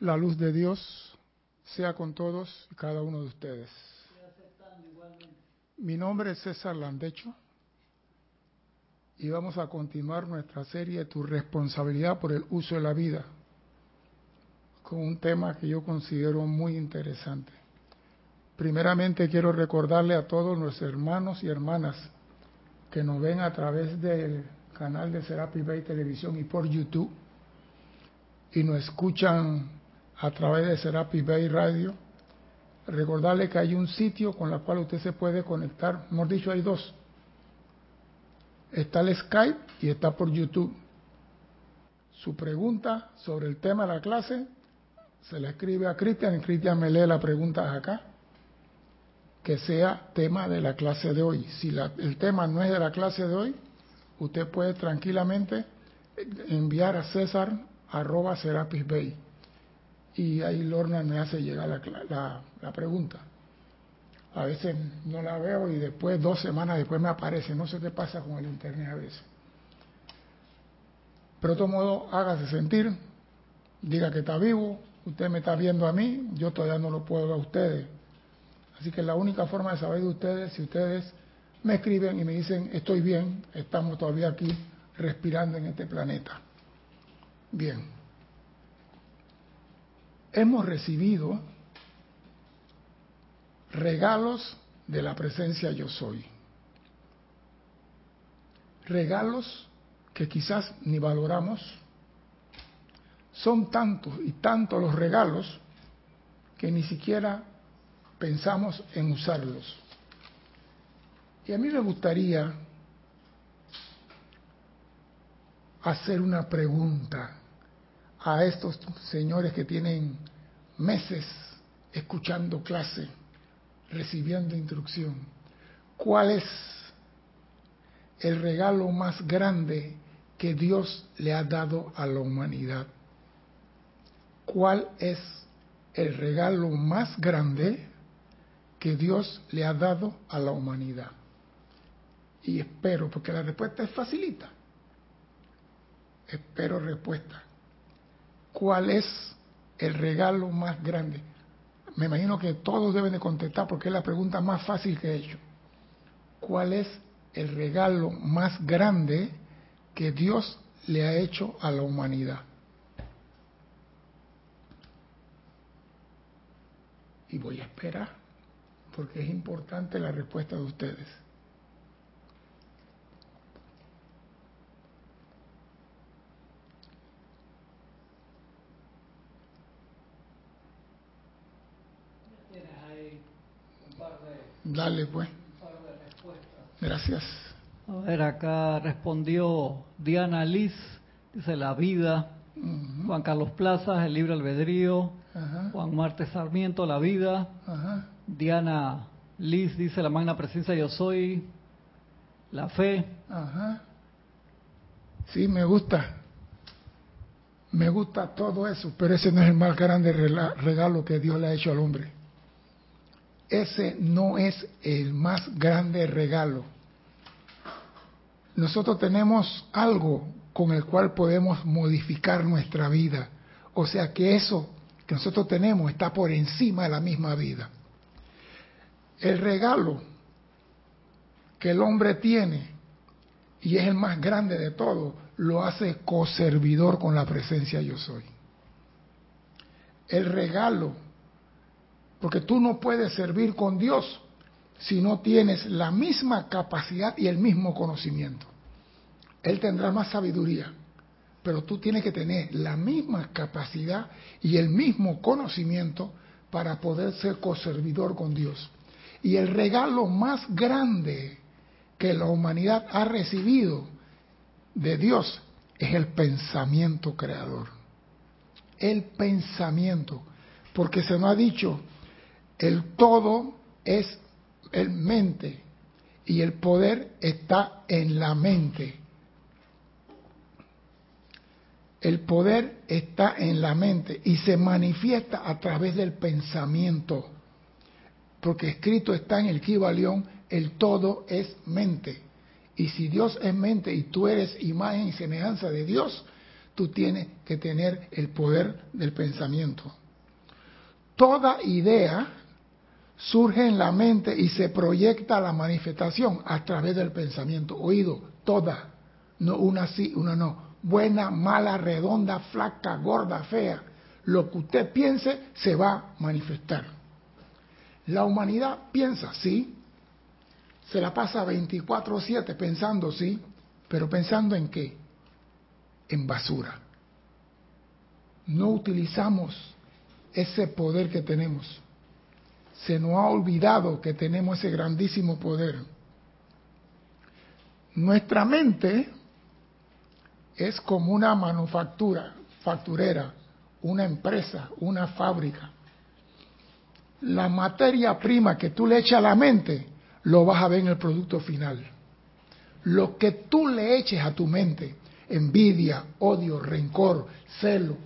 La luz de Dios sea con todos y cada uno de ustedes. Mi nombre es César Landecho y vamos a continuar nuestra serie Tu responsabilidad por el uso de la vida con un tema que yo considero muy interesante. Primeramente quiero recordarle a todos nuestros hermanos y hermanas que nos ven a través del canal de Serapi Bay Televisión y por YouTube y nos escuchan a través de Serapi Bay Radio, recordarle que hay un sitio con el cual usted se puede conectar, hemos dicho hay dos, está el Skype y está por YouTube. Su pregunta sobre el tema de la clase se la escribe a Cristian. Y Cristian me lee la pregunta acá, que sea tema de la clase de hoy. Si el tema no es de la clase de hoy, usted puede tranquilamente enviar a César arroba Serapis Bay y ahí Lorna me hace llegar la, la, pregunta. A veces no la veo y después, dos semanas después me aparece. No sé qué pasa con el internet a veces. Pero de todo modo, hágase sentir, diga que está vivo, usted me está viendo a mí, yo todavía no lo puedo ver a ustedes. Así que la única forma de saber de ustedes, si ustedes me escriben y me dicen, estoy bien, estamos todavía aquí respirando en este planeta. Bien hemos recibido regalos de la presencia yo soy. Regalos que quizás ni valoramos. Son tantos y tantos los regalos que ni siquiera pensamos en usarlos. Y a mí me gustaría hacer una pregunta a estos señores que tienen meses escuchando clase, recibiendo instrucción, ¿cuál es el regalo más grande que Dios le ha dado a la humanidad? ¿Cuál es el regalo más grande que Dios le ha dado a la humanidad? Y espero, porque la respuesta es facilita. Espero respuesta. ¿Cuál es el regalo más grande? Me imagino que todos deben de contestar porque es la pregunta más fácil que he hecho. ¿Cuál es el regalo más grande que Dios le ha hecho a la humanidad? Y voy a esperar porque es importante la respuesta de ustedes. Dale, pues. Gracias. A ver, acá respondió Diana Liz, dice La Vida. Juan Carlos Plazas, El Libre Albedrío. Juan Marte Sarmiento, La Vida. Diana Liz dice La Magna Presencia Yo Soy. La Fe. Ajá. Sí, me gusta. Me gusta todo eso, pero ese no es el más grande regalo que Dios le ha hecho al hombre ese no es el más grande regalo. Nosotros tenemos algo con el cual podemos modificar nuestra vida. O sea que eso que nosotros tenemos está por encima de la misma vida. El regalo que el hombre tiene, y es el más grande de todo, lo hace coservidor con la presencia yo soy. El regalo porque tú no puedes servir con Dios si no tienes la misma capacidad y el mismo conocimiento. Él tendrá más sabiduría, pero tú tienes que tener la misma capacidad y el mismo conocimiento para poder ser coservidor con Dios. Y el regalo más grande que la humanidad ha recibido de Dios es el pensamiento creador. El pensamiento. Porque se nos ha dicho el todo es el mente y el poder está en la mente. El poder está en la mente y se manifiesta a través del pensamiento. Porque escrito está en el Kibalión, el todo es mente. Y si Dios es mente y tú eres imagen y semejanza de Dios, tú tienes que tener el poder del pensamiento. Toda idea surge en la mente y se proyecta la manifestación a través del pensamiento. Oído, toda, no una sí, una no. Buena, mala, redonda, flaca, gorda, fea. Lo que usted piense se va a manifestar. La humanidad piensa, sí, se la pasa 24/7 pensando, sí, pero pensando en qué? En basura. No utilizamos ese poder que tenemos. Se nos ha olvidado que tenemos ese grandísimo poder. Nuestra mente es como una manufactura, facturera, una empresa, una fábrica. La materia prima que tú le echas a la mente, lo vas a ver en el producto final. Lo que tú le eches a tu mente, envidia, odio, rencor, celo,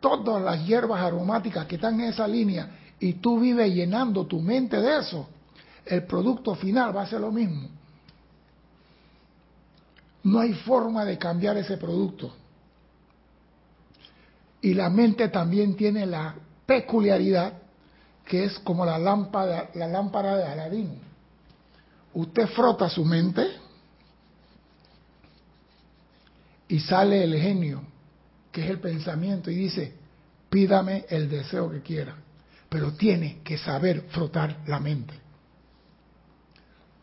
todas las hierbas aromáticas que están en esa línea y tú vives llenando tu mente de eso, el producto final va a ser lo mismo. No hay forma de cambiar ese producto. Y la mente también tiene la peculiaridad que es como la lámpara, de Aladín. Usted frota su mente y sale el genio, que es el pensamiento, y dice, pídame el deseo que quiera, pero tiene que saber frotar la mente.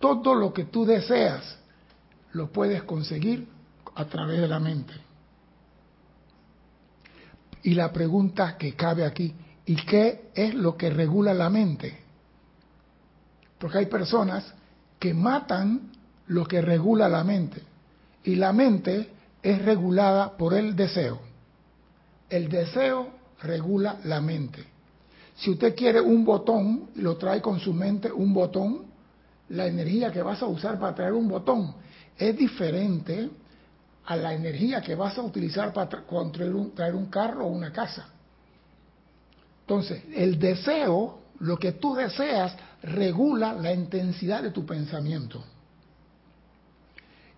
Todo lo que tú deseas lo puedes conseguir a través de la mente. Y la pregunta que cabe aquí, ¿y qué es lo que regula la mente? Porque hay personas que matan lo que regula la mente. Y la mente es regulada por el deseo. El deseo regula la mente. Si usted quiere un botón y lo trae con su mente un botón, la energía que vas a usar para traer un botón es diferente a la energía que vas a utilizar para traer un, traer un carro o una casa. Entonces, el deseo, lo que tú deseas, regula la intensidad de tu pensamiento.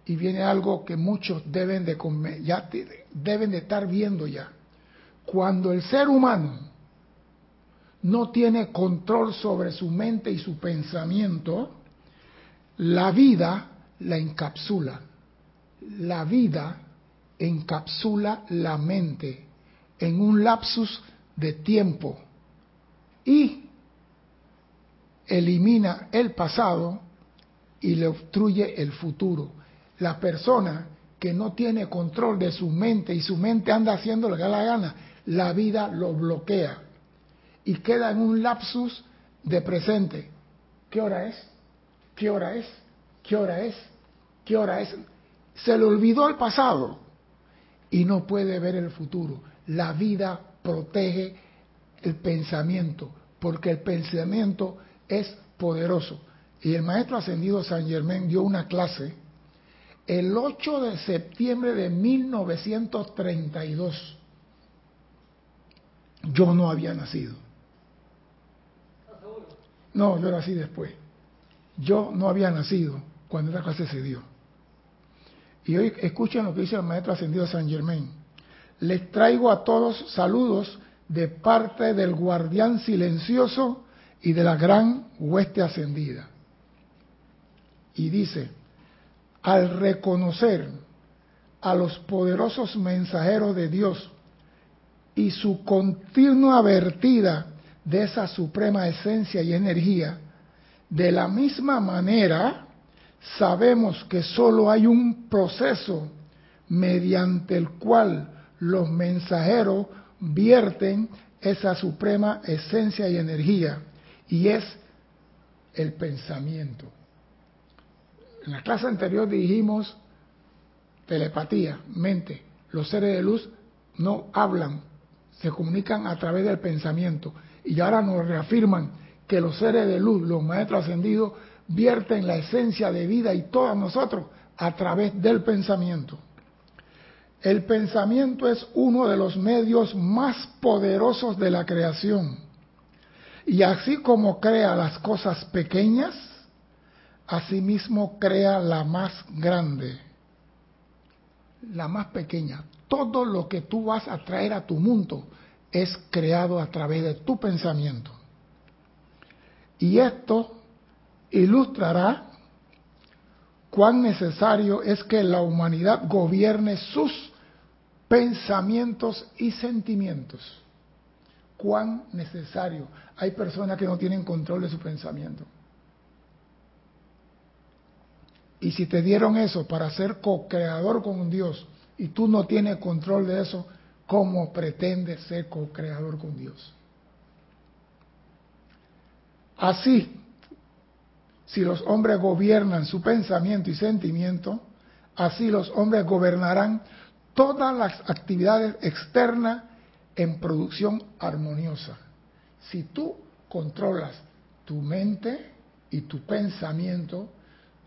Y viene algo que muchos deben de, ya deben de estar viendo ya. Cuando el ser humano no tiene control sobre su mente y su pensamiento, la vida la encapsula la vida encapsula la mente en un lapsus de tiempo y elimina el pasado y le obstruye el futuro. La persona que no tiene control de su mente y su mente anda haciendo lo que la gana, la vida lo bloquea y queda en un lapsus de presente. ¿Qué hora es? ¿Qué hora es? ¿Qué hora es? ¿Qué hora es? Se le olvidó el pasado y no puede ver el futuro. La vida protege el pensamiento, porque el pensamiento es poderoso. Y el maestro ascendido San Germán dio una clase el 8 de septiembre de 1932. Yo no había nacido. No, yo nací después. Yo no había nacido cuando esa clase se dio. Y hoy escuchen lo que dice el maestro ascendido San Germain. Les traigo a todos saludos de parte del guardián silencioso y de la gran hueste ascendida. Y dice, al reconocer a los poderosos mensajeros de Dios y su continua vertida de esa suprema esencia y energía, de la misma manera sabemos que solo hay un proceso mediante el cual los mensajeros vierten esa suprema esencia y energía, y es el pensamiento. En la clase anterior dijimos telepatía, mente. Los seres de luz no hablan, se comunican a través del pensamiento. Y ahora nos reafirman que los seres de luz, los maestros ascendidos, vierten la esencia de vida y todos nosotros a través del pensamiento. El pensamiento es uno de los medios más poderosos de la creación. Y así como crea las cosas pequeñas, asimismo crea la más grande, la más pequeña. todo lo que tú vas a traer a tu mundo es creado a través de tu pensamiento. Y esto ilustrará cuán necesario es que la humanidad gobierne sus pensamientos y sentimientos. Cuán necesario. Hay personas que no tienen control de su pensamiento. Y si te dieron eso para ser co-creador con Dios y tú no tienes control de eso, ¿cómo pretendes ser co-creador con Dios? Así, si los hombres gobiernan su pensamiento y sentimiento, así los hombres gobernarán todas las actividades externas en producción armoniosa. Si tú controlas tu mente y tu pensamiento,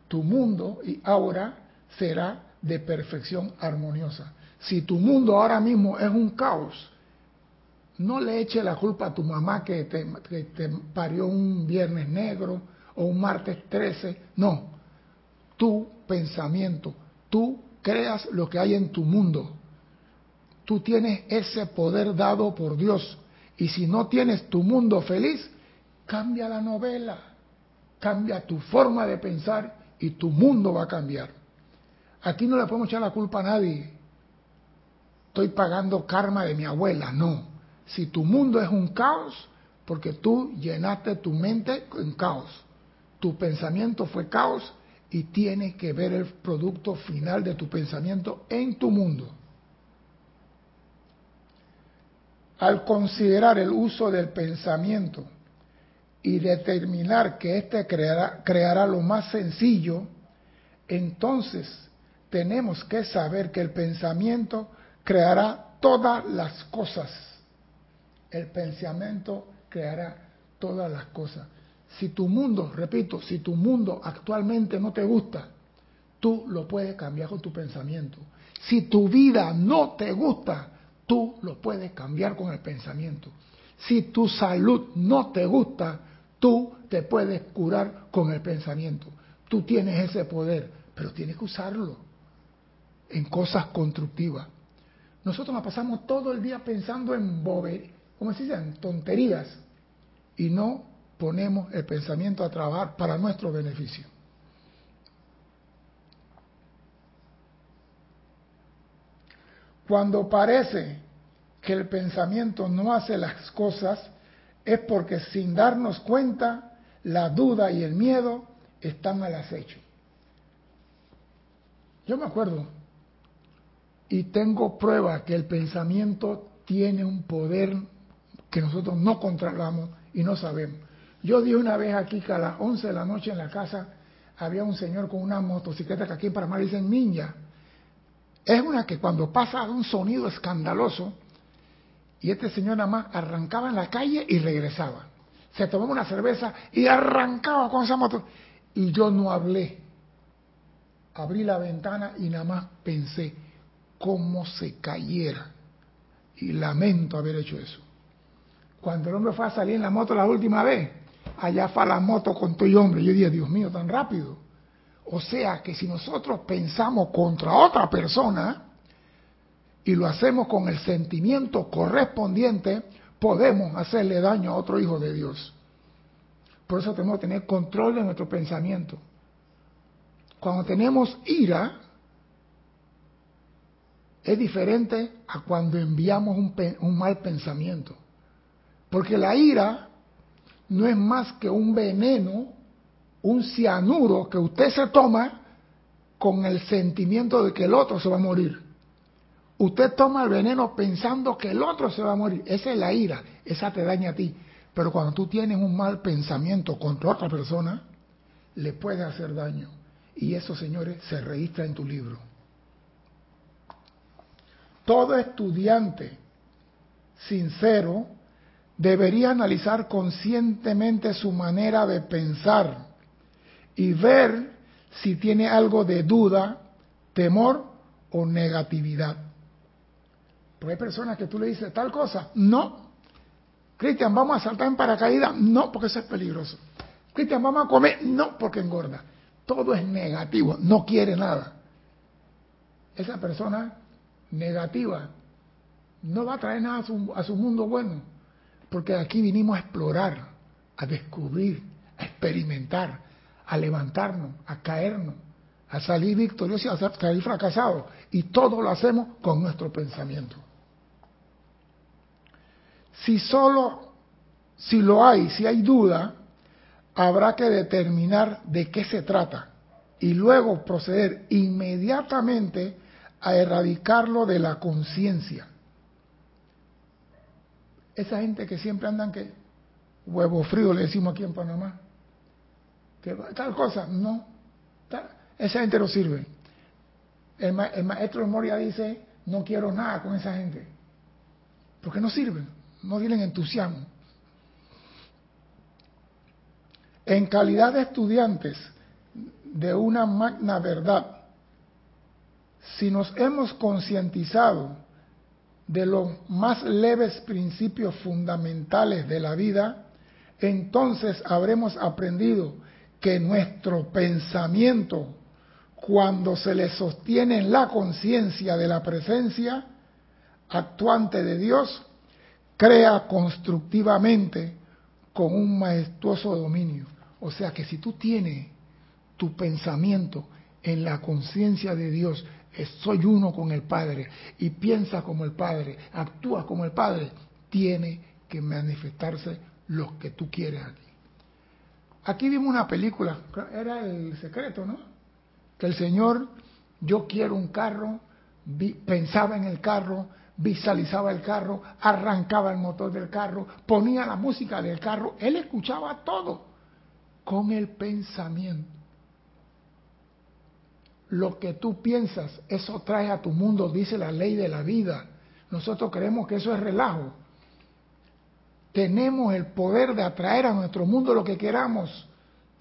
tu mundo y aura será de perfección armoniosa. Si tu mundo ahora mismo es un caos, no le eche la culpa a tu mamá que te, que te parió un viernes negro o un martes 13. No, tu pensamiento, tú creas lo que hay en tu mundo. Tú tienes ese poder dado por Dios. Y si no tienes tu mundo feliz, cambia la novela, cambia tu forma de pensar y tu mundo va a cambiar. Aquí no le podemos echar la culpa a nadie. Estoy pagando karma de mi abuela, no. Si tu mundo es un caos, porque tú llenaste tu mente en caos. Tu pensamiento fue caos y tienes que ver el producto final de tu pensamiento en tu mundo. Al considerar el uso del pensamiento y determinar que éste creará, creará lo más sencillo, entonces tenemos que saber que el pensamiento creará todas las cosas. El pensamiento creará todas las cosas. Si tu mundo, repito, si tu mundo actualmente no te gusta, tú lo puedes cambiar con tu pensamiento. Si tu vida no te gusta, tú lo puedes cambiar con el pensamiento. Si tu salud no te gusta, tú te puedes curar con el pensamiento. Tú tienes ese poder, pero tienes que usarlo en cosas constructivas. Nosotros nos pasamos todo el día pensando en bober, ¿cómo se dice? tonterías y no ponemos el pensamiento a trabajar para nuestro beneficio. Cuando parece que el pensamiento no hace las cosas, es porque sin darnos cuenta, la duda y el miedo están al acecho. Yo me acuerdo y tengo prueba que el pensamiento tiene un poder que nosotros no controlamos y no sabemos. Yo di una vez aquí que a las 11 de la noche en la casa había un señor con una motocicleta que aquí en Panamá dicen ninja. Es una que cuando pasa un sonido escandaloso, y este señor nada más arrancaba en la calle y regresaba. Se tomaba una cerveza y arrancaba con esa moto. Y yo no hablé. Abrí la ventana y nada más pensé cómo se cayera. Y lamento haber hecho eso. Cuando el hombre fue a salir en la moto la última vez, allá fue la moto con todo el hombre. Yo dije, Dios mío, tan rápido. O sea que si nosotros pensamos contra otra persona y lo hacemos con el sentimiento correspondiente, podemos hacerle daño a otro hijo de Dios. Por eso tenemos que tener control de nuestro pensamiento. Cuando tenemos ira, es diferente a cuando enviamos un, un mal pensamiento. Porque la ira no es más que un veneno, un cianuro que usted se toma con el sentimiento de que el otro se va a morir. Usted toma el veneno pensando que el otro se va a morir. Esa es la ira, esa te daña a ti. Pero cuando tú tienes un mal pensamiento contra otra persona, le puede hacer daño. Y eso, señores, se registra en tu libro. Todo estudiante sincero debería analizar conscientemente su manera de pensar y ver si tiene algo de duda, temor o negatividad. Porque hay personas que tú le dices tal cosa, no. Cristian, vamos a saltar en paracaídas, no, porque eso es peligroso. Cristian, vamos a comer, no, porque engorda. Todo es negativo, no quiere nada. Esa persona negativa, no va a traer nada a su, a su mundo bueno, porque aquí vinimos a explorar, a descubrir, a experimentar, a levantarnos, a caernos, a salir victoriosos a salir fracasados. Y todo lo hacemos con nuestro pensamiento. Si solo, si lo hay, si hay duda, habrá que determinar de qué se trata y luego proceder inmediatamente a erradicarlo de la conciencia. Esa gente que siempre andan que huevo frío le decimos aquí en Panamá, que tal cosa, no, esa gente no sirve. El, maestro de Moria dice, no quiero nada con esa gente, porque no sirven, no tienen entusiasmo. En calidad de estudiantes de una magna verdad, si nos hemos concientizado de los más leves principios fundamentales de la vida, entonces habremos aprendido que nuestro pensamiento, cuando se le sostiene en la conciencia de la presencia actuante de Dios, crea constructivamente con un majestuoso dominio. O sea que si tú tienes tu pensamiento en la conciencia de Dios, soy uno con el Padre y piensa como el Padre, actúa como el Padre, tiene que manifestarse lo que tú quieres aquí. Aquí vimos una película, era el secreto, ¿no? Que el Señor, yo quiero un carro, pensaba en el carro, visualizaba el carro, arrancaba el motor del carro, ponía la música del carro, él escuchaba todo con el pensamiento lo que tú piensas, eso trae a tu mundo, dice la ley de la vida. Nosotros creemos que eso es relajo. Tenemos el poder de atraer a nuestro mundo lo que queramos,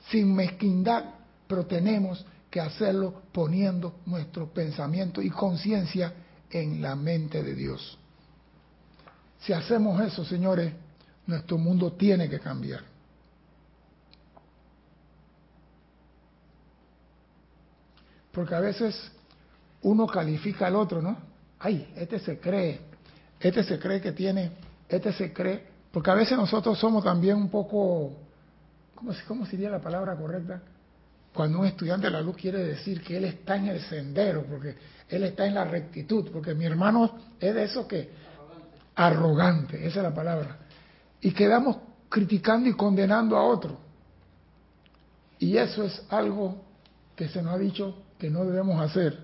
sin mezquindad, pero tenemos que hacerlo poniendo nuestro pensamiento y conciencia en la mente de Dios. Si hacemos eso, señores, nuestro mundo tiene que cambiar. Porque a veces uno califica al otro, ¿no? Ay, este se cree, este se cree que tiene, este se cree, porque a veces nosotros somos también un poco, ¿cómo, cómo sería la palabra correcta? Cuando un estudiante de la luz quiere decir que él está en el sendero, porque él está en la rectitud, porque mi hermano es de eso que arrogante, esa es la palabra. Y quedamos criticando y condenando a otro. Y eso es algo que se nos ha dicho que no debemos hacer.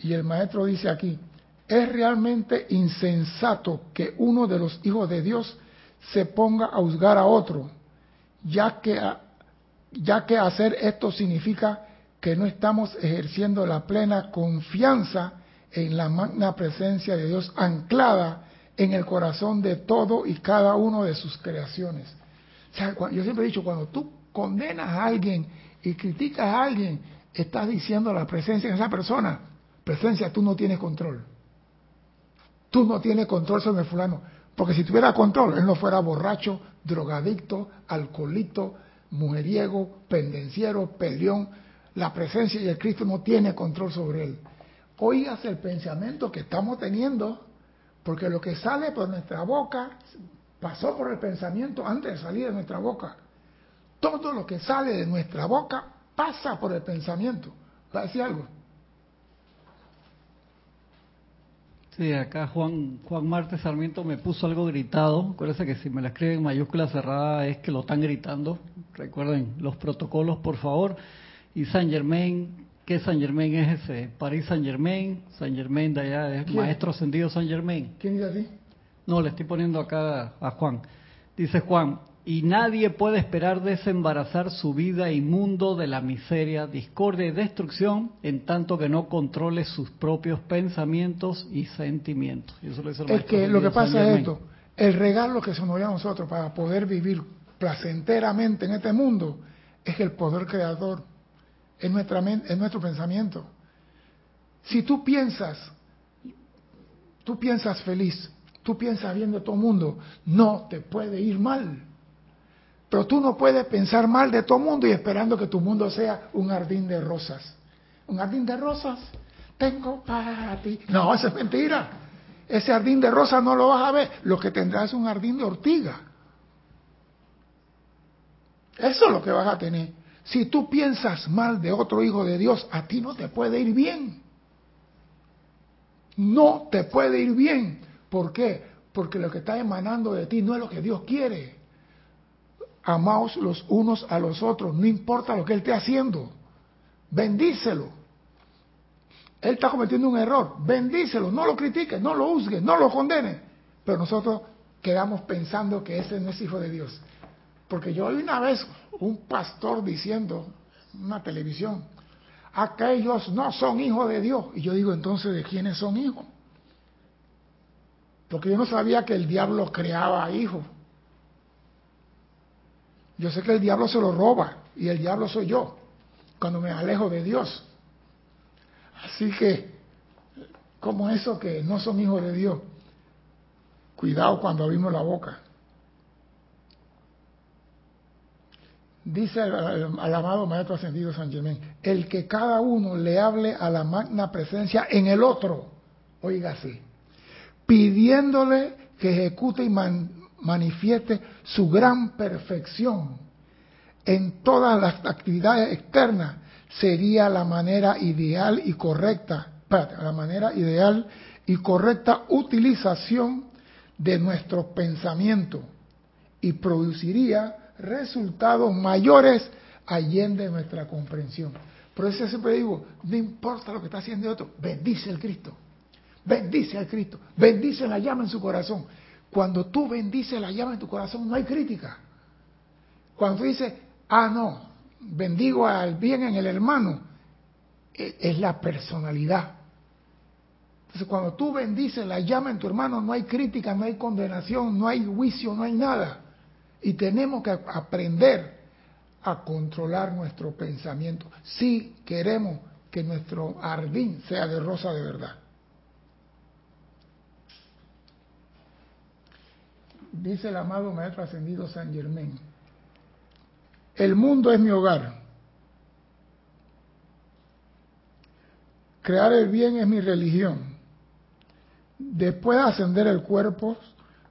Y el maestro dice aquí, es realmente insensato que uno de los hijos de Dios se ponga a juzgar a otro, ya que, ya que hacer esto significa que no estamos ejerciendo la plena confianza en la magna presencia de Dios anclada en el corazón de todo y cada uno de sus creaciones. yo siempre he dicho, cuando tú condenas a alguien y criticas a alguien, estás diciendo la presencia de esa persona, presencia, tú no tienes control. Tú no tienes control sobre fulano. Porque si tuviera control, él no fuera borracho, drogadicto, alcoholito, mujeriego, pendenciero, peleón. La presencia y el Cristo no tiene control sobre él. Oigas el pensamiento que estamos teniendo, porque lo que sale por nuestra boca pasó por el pensamiento antes de salir de nuestra boca. Todo lo que sale de nuestra boca pasa por el pensamiento. ¿Va a decir algo? Sí, acá Juan Juan Marte Sarmiento me puso algo gritado. Acuérdense que si me la escriben en mayúscula cerrada es que lo están gritando. Recuerden los protocolos, por favor. Y San Germain, ¿qué San Germain es ese? París San Germain, San Germain de allá es Maestro Ascendido San Germain. ¿Quién dice así? No, le estoy poniendo acá a Juan. Dice Juan, y nadie puede esperar desembarazar su vida inmundo de la miseria, discordia y destrucción en tanto que no controle sus propios pensamientos y sentimientos. es que lo que pasa es esto, el regalo que se nos dio a nosotros para poder vivir placenteramente en este mundo es el poder creador, en, nuestra, en nuestro pensamiento. Si tú piensas, tú piensas feliz, tú piensas bien de todo el mundo, no te puede ir mal pero tú no puedes pensar mal de todo mundo y esperando que tu mundo sea un jardín de rosas. Un jardín de rosas tengo para ti. No, eso es mentira. Ese jardín de rosa no lo vas a ver. Lo que tendrás es un jardín de ortiga. Eso es lo que vas a tener. Si tú piensas mal de otro hijo de Dios, a ti no te puede ir bien. No te puede ir bien. ¿Por qué? Porque lo que está emanando de ti no es lo que Dios quiere. Amaos los unos a los otros, no importa lo que Él esté haciendo. Bendícelo. Él está cometiendo un error. Bendícelo, no lo critique, no lo juzgue, no lo condene. Pero nosotros quedamos pensando que ese no es hijo de Dios. Porque yo oí una vez un pastor diciendo en una televisión, aquellos no son hijos de Dios. Y yo digo, entonces, ¿de quiénes son hijos? Porque yo no sabía que el diablo creaba hijos. Yo sé que el diablo se lo roba y el diablo soy yo cuando me alejo de Dios. Así que, como eso que no son hijos de Dios, cuidado cuando abrimos la boca. Dice al, amado Maestro Ascendido San Germán, el que cada uno le hable a la magna presencia en el otro, oiga así, pidiéndole que ejecute y manifieste su gran perfección en todas las actividades externas, sería la manera ideal y correcta, la manera ideal y correcta utilización de nuestros pensamientos y produciría resultados mayores allende nuestra comprensión. Por eso siempre digo, no importa lo que está haciendo otro, bendice el Cristo. Bendice al Cristo. Bendice la llama en su corazón. Cuando tú bendices la llama en tu corazón, no hay crítica. Cuando tú dices, ah, no, bendigo al bien en el hermano, e, es la personalidad. Entonces, cuando tú bendices la llama en tu hermano, no hay crítica, no hay condenación, no hay juicio, no hay nada. Y tenemos que aprender a controlar nuestro pensamiento si queremos que nuestro jardín sea de rosa de verdad. Dice el amado Maestro Ascendido San Germán, el mundo es mi hogar. Crear el bien es mi religión. Después de ascender el cuerpo,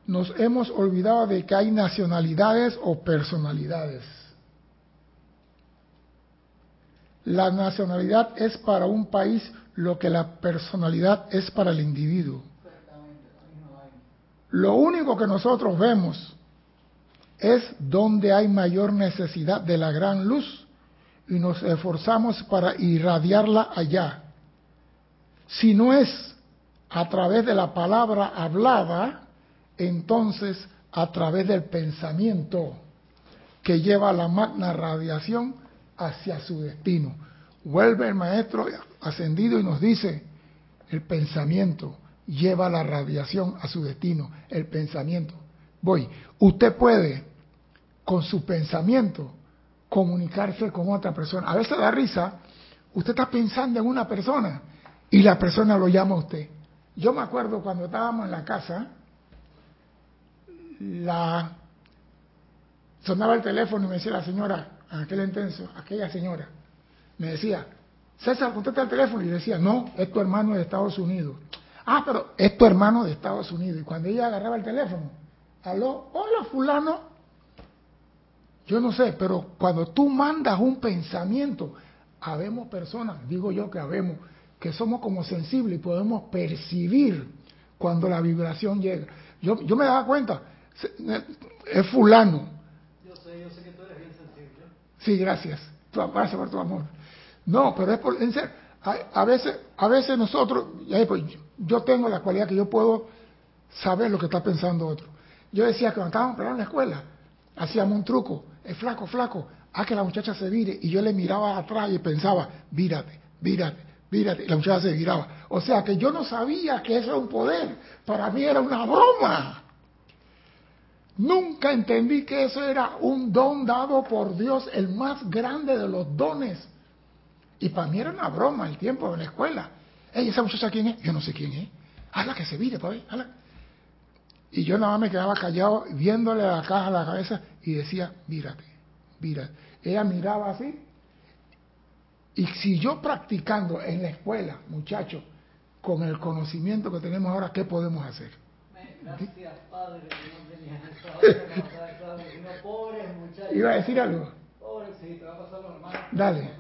nos hemos olvidado de que hay nacionalidades o personalidades. La nacionalidad es para un país lo que la personalidad es para el individuo. Lo único que nosotros vemos es donde hay mayor necesidad de la gran luz y nos esforzamos para irradiarla allá. Si no es a través de la palabra hablada, entonces a través del pensamiento que lleva la magna radiación hacia su destino. Vuelve el maestro ascendido y nos dice, el pensamiento lleva la radiación a su destino, el pensamiento. Voy, usted puede con su pensamiento comunicarse con otra persona. A veces da risa, usted está pensando en una persona y la persona lo llama a usted. Yo me acuerdo cuando estábamos en la casa, la sonaba el teléfono y me decía la señora, aquel intenso, aquella señora, me decía, César, contesta el teléfono y decía, no, es tu hermano de Estados Unidos. Ah, pero es tu hermano de Estados Unidos. Y cuando ella agarraba el teléfono, aló, hola fulano. Yo no sé, pero cuando tú mandas un pensamiento, habemos personas, digo yo que habemos, que somos como sensibles y podemos percibir cuando la vibración llega. Yo, yo me daba cuenta, es fulano. Yo sé, yo sé que tú eres bien sensible. Sí, gracias. Gracias por tu amor. No, pero es por, en serio, a, veces, a veces nosotros, pues, yo tengo la cualidad que yo puedo saber lo que está pensando otro. Yo decía que cuando estábamos en la escuela, hacíamos un truco, es flaco, flaco, a que la muchacha se vire, y yo le miraba atrás y pensaba, vírate, vírate, vírate, y la muchacha se viraba. O sea que yo no sabía que eso era un poder, para mí era una broma. Nunca entendí que eso era un don dado por Dios, el más grande de los dones. Y para mí era una broma el tiempo de la escuela. Ey, ¿esa muchacha quién es? Yo no sé quién es. Hazla que se vire, pues, Y yo nada más me quedaba callado viéndole la caja a la cabeza y decía, mírate, mírate. Ella miraba así Y si yo practicando en la escuela, muchachos, con el conocimiento que tenemos ahora, ¿qué podemos hacer? Gracias, Padre, ¿Iba a decir algo? Dale.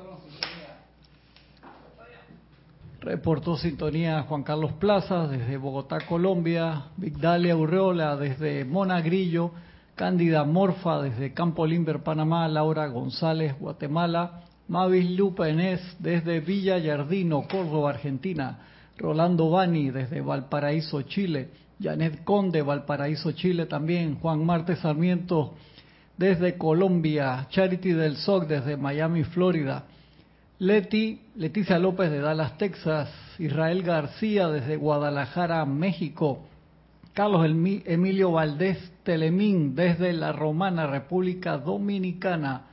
Reportó sintonía Juan Carlos Plaza desde Bogotá, Colombia, Vigdalia Urreola desde Monagrillo, Cándida Morfa desde Campo Limber, Panamá, Laura González, Guatemala, Mavis Lupa desde Villa Yardino, Córdoba, Argentina, Rolando Bani desde Valparaíso, Chile, Janet Conde, Valparaíso, Chile también, Juan Marte Sarmiento desde Colombia, Charity del SOC desde Miami, Florida, Leti, Leticia López de Dallas, Texas, Israel García desde Guadalajara, México, Carlos Emilio Valdés Telemín desde la Romana, República Dominicana,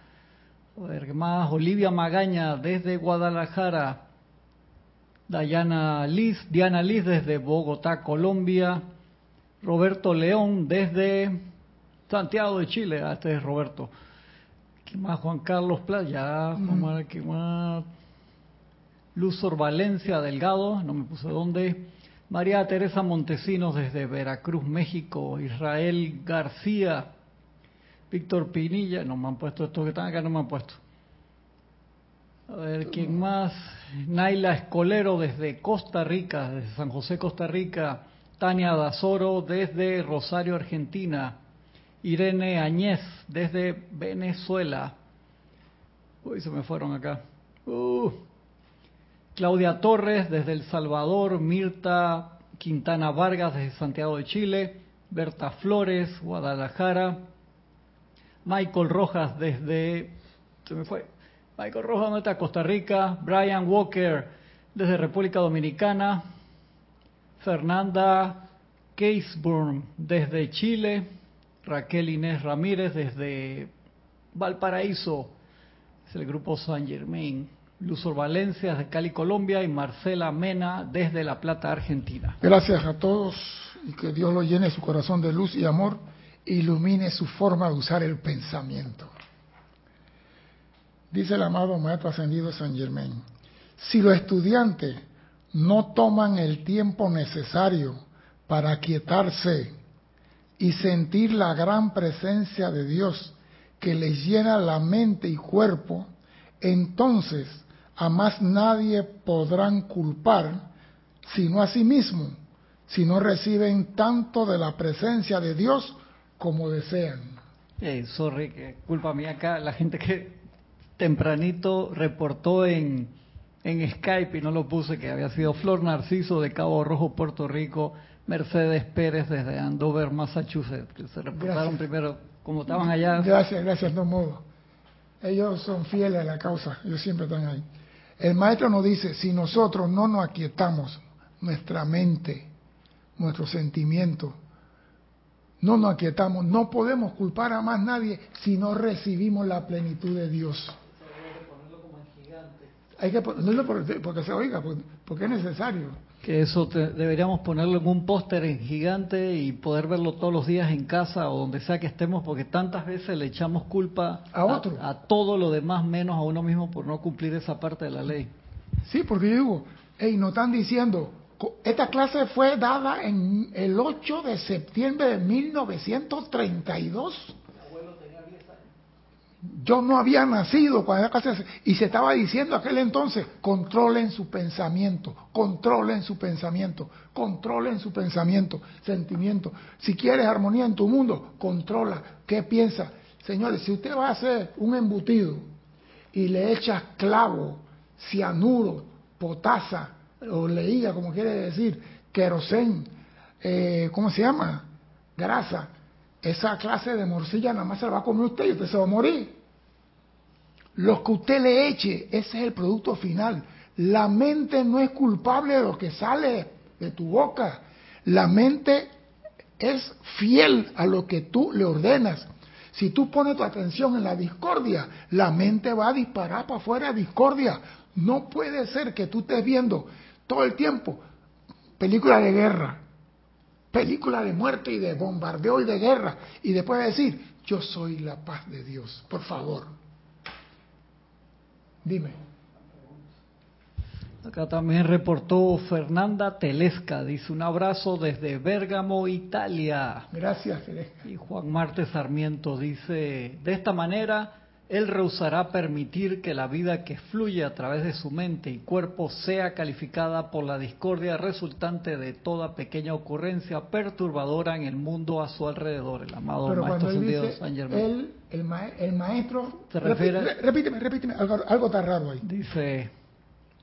más? Olivia Magaña desde Guadalajara. Dayana Liz, Diana Liz desde Bogotá, Colombia. Roberto León desde Santiago de Chile. Ah, este es Roberto. ¿Quién más? Juan Carlos Playa. Mm. ¿Quién más? Luzor Valencia Delgado. No me puse dónde. María Teresa Montesinos desde Veracruz, México. Israel García Víctor Pinilla, no me han puesto estos que están acá, no me han puesto. A ver, ¿quién más? Naila Escolero desde Costa Rica, desde San José, Costa Rica. Tania Dazoro desde Rosario, Argentina. Irene Añez desde Venezuela. Uy, se me fueron acá. Uh. Claudia Torres desde El Salvador. Mirta Quintana Vargas desde Santiago de Chile. Berta Flores, Guadalajara. Michael Rojas desde, se me fue, Michael Rojas está? Costa Rica, Brian Walker desde República Dominicana, Fernanda Caseburn desde Chile, Raquel Inés Ramírez desde Valparaíso, es el grupo San Germain, Luzor Valencia desde Cali, Colombia y Marcela Mena desde La Plata, Argentina. Gracias a todos y que Dios lo llene su corazón de luz y amor ilumine su forma de usar el pensamiento. Dice el amado Maestro Ascendido San Germain, si los estudiantes no toman el tiempo necesario para quietarse y sentir la gran presencia de Dios que les llena la mente y cuerpo, entonces a más nadie podrán culpar sino a sí mismo, si no reciben tanto de la presencia de Dios como desean. Eh, sorry, culpa mía acá, la gente que tempranito reportó en, en Skype y no lo puse, que había sido Flor Narciso de Cabo Rojo, Puerto Rico, Mercedes Pérez desde Andover, Massachusetts, que se reportaron primero, como estaban allá. Gracias, gracias, no modo. Ellos son fieles a la causa, ellos siempre están ahí. El maestro nos dice, si nosotros no nos aquietamos nuestra mente, nuestros sentimientos, no nos aquietamos, no podemos culpar a más nadie si no recibimos la plenitud de Dios. Hay que ponerlo porque se oiga, porque es necesario. Que eso deberíamos ponerlo en un póster en gigante y poder verlo todos los días en casa o donde sea que estemos, porque tantas veces le echamos culpa a, otro. a, todo lo demás menos a uno mismo por no cumplir esa parte de la ley. Sí, porque yo digo, hey, no están diciendo, esta clase fue dada en el 8 de septiembre de 1932. Yo no había nacido cuando esa clase y se estaba diciendo aquel entonces, controlen su pensamiento, controlen su pensamiento, controlen su pensamiento, sentimiento. Si quieres armonía en tu mundo, controla. ¿Qué piensa? Señores, si usted va a hacer un embutido y le echa clavo, cianuro, potasa, o leía, como quiere decir, querosén, eh, ¿cómo se llama? Grasa. Esa clase de morcilla nada más se la va a comer usted y usted se va a morir. Lo que usted le eche, ese es el producto final. La mente no es culpable de lo que sale de tu boca. La mente es fiel a lo que tú le ordenas. Si tú pones tu atención en la discordia, la mente va a disparar para afuera discordia. No puede ser que tú estés viendo todo el tiempo. Película de guerra, película de muerte y de bombardeo y de guerra. Y después decir, yo soy la paz de Dios, por favor. Dime. Acá también reportó Fernanda Telesca, dice un abrazo desde Bérgamo, Italia. Gracias, Telesca. Y Juan Marte Sarmiento dice, de esta manera, él rehusará permitir que la vida que fluye a través de su mente y cuerpo sea calificada por la discordia resultante de toda pequeña ocurrencia perturbadora en el mundo a su alrededor. El amado Pero Maestro dice, San Germain. él, el, ma- el maestro... Se refiere- Repí- repíteme, repíteme, algo, algo está raro ahí. Dice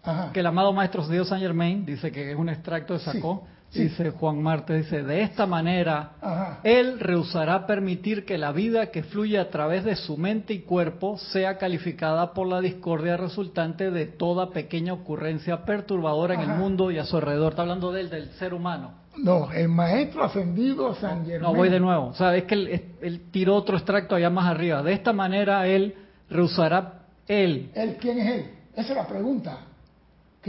Ajá. que el amado Maestro Ascendido San Germain, dice que es un extracto de sacó, Sí, sí. dice Juan Marte, dice, de esta manera Ajá. Él rehusará permitir que la vida que fluye a través de su mente y cuerpo sea calificada por la discordia resultante de toda pequeña ocurrencia perturbadora en el mundo y a su alrededor. Está hablando del, del ser humano. No, el maestro ascendido San Germán. No, voy de nuevo. O sea, es que él, él tiró otro extracto allá más arriba. De esta manera Él rehusará, Él. ¿Él quién es él? Esa es la pregunta.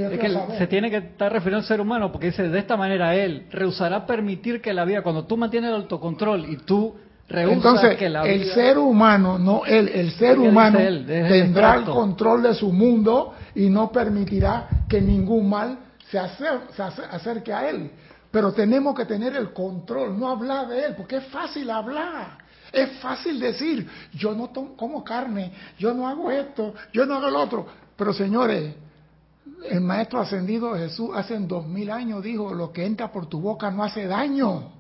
Es que saber. se tiene que estar refiriendo al ser humano porque dice, de esta manera Él rehusará permitir que la vida, cuando tú mantienes el autocontrol y tú rehusas Entonces, que la el vida... ser humano, no él, el ser ¿Qué dice humano él? El tendrá el control de su mundo y no permitirá que ningún mal se, acer- se ace- acerque a él. Pero tenemos que tener el control, no hablar de él, porque es fácil hablar. Es fácil decir, yo no tomo, como carne, yo no hago esto, yo no hago lo otro. Pero señores, el maestro ascendido Jesús hace dos mil años dijo, lo que entra por tu boca no hace daño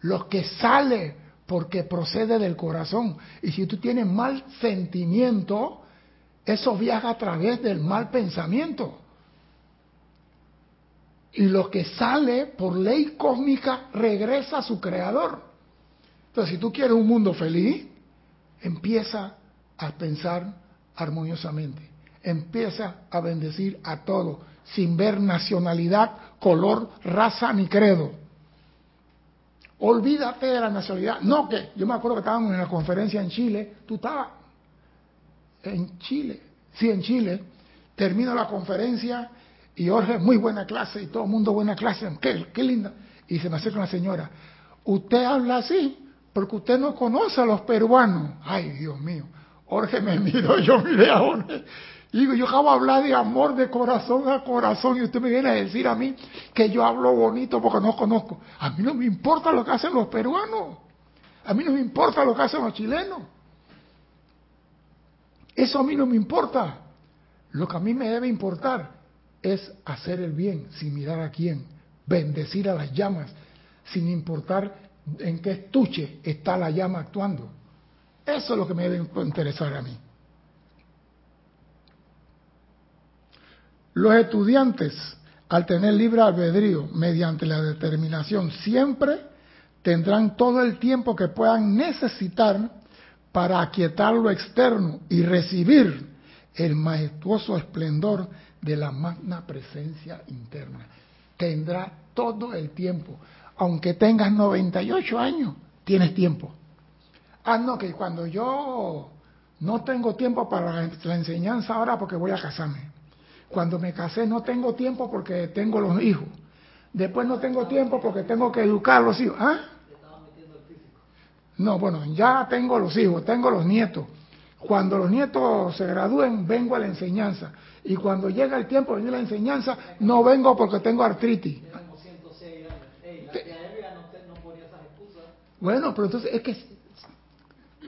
lo que sale porque procede del corazón. Y si tú tienes mal sentimiento, eso viaja a través del mal pensamiento. Y lo que sale por ley cósmica regresa a su creador. Entonces, si tú quieres un mundo feliz, empieza a pensar armoniosamente. Empieza a bendecir a todos, sin ver nacionalidad, color, raza ni credo. Olvídate de la nacionalidad. No, que yo me acuerdo que estábamos en la conferencia en Chile. Tú estabas en Chile. Sí, en Chile. Termino la conferencia y Jorge, muy buena clase y todo el mundo buena clase. Qué, qué linda. Y se me acerca una señora. Usted habla así porque usted no conoce a los peruanos. Ay, Dios mío. Jorge me miró, yo miré a Jorge. Y digo, yo acabo de hablar de amor de corazón a corazón y usted me viene a decir a mí que yo hablo bonito porque no conozco. A mí no me importa lo que hacen los peruanos. A mí no me importa lo que hacen los chilenos. Eso a mí no me importa. Lo que a mí me debe importar es hacer el bien sin mirar a quién, bendecir a las llamas sin importar en qué estuche está la llama actuando. Eso es lo que me debe interesar a mí. Los estudiantes, al tener libre albedrío mediante la determinación, siempre tendrán todo el tiempo que puedan necesitar para aquietar lo externo y recibir el majestuoso esplendor de la magna presencia interna. Tendrá todo el tiempo. Aunque tengas 98 años, tienes tiempo. Ah, no, que cuando yo no tengo tiempo para la enseñanza ahora porque voy a casarme. Cuando me casé no tengo tiempo porque tengo los hijos. Después no tengo tiempo porque tengo que educar a los hijos. ¿Ah? No, bueno, ya tengo los hijos, tengo los nietos. Cuando los nietos se gradúen, vengo a la enseñanza. Y cuando llega el tiempo de venir a la enseñanza, no vengo porque tengo artritis. Bueno, pero entonces es que